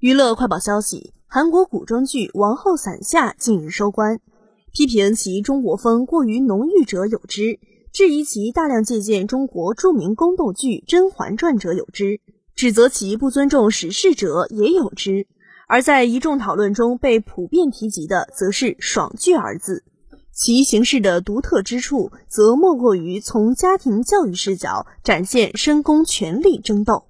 娱乐快报消息韩国古装剧王后伞下近日收官批评其中国风过于浓郁者有之质疑其大量借鉴中国著名宫斗剧甄嬛传者有之指责其不尊重史事者也有之。而在一众讨论中被普遍提及的则是爽剧二字其形式的独特之处则莫过于从家庭教育视角展现深宫权力争斗。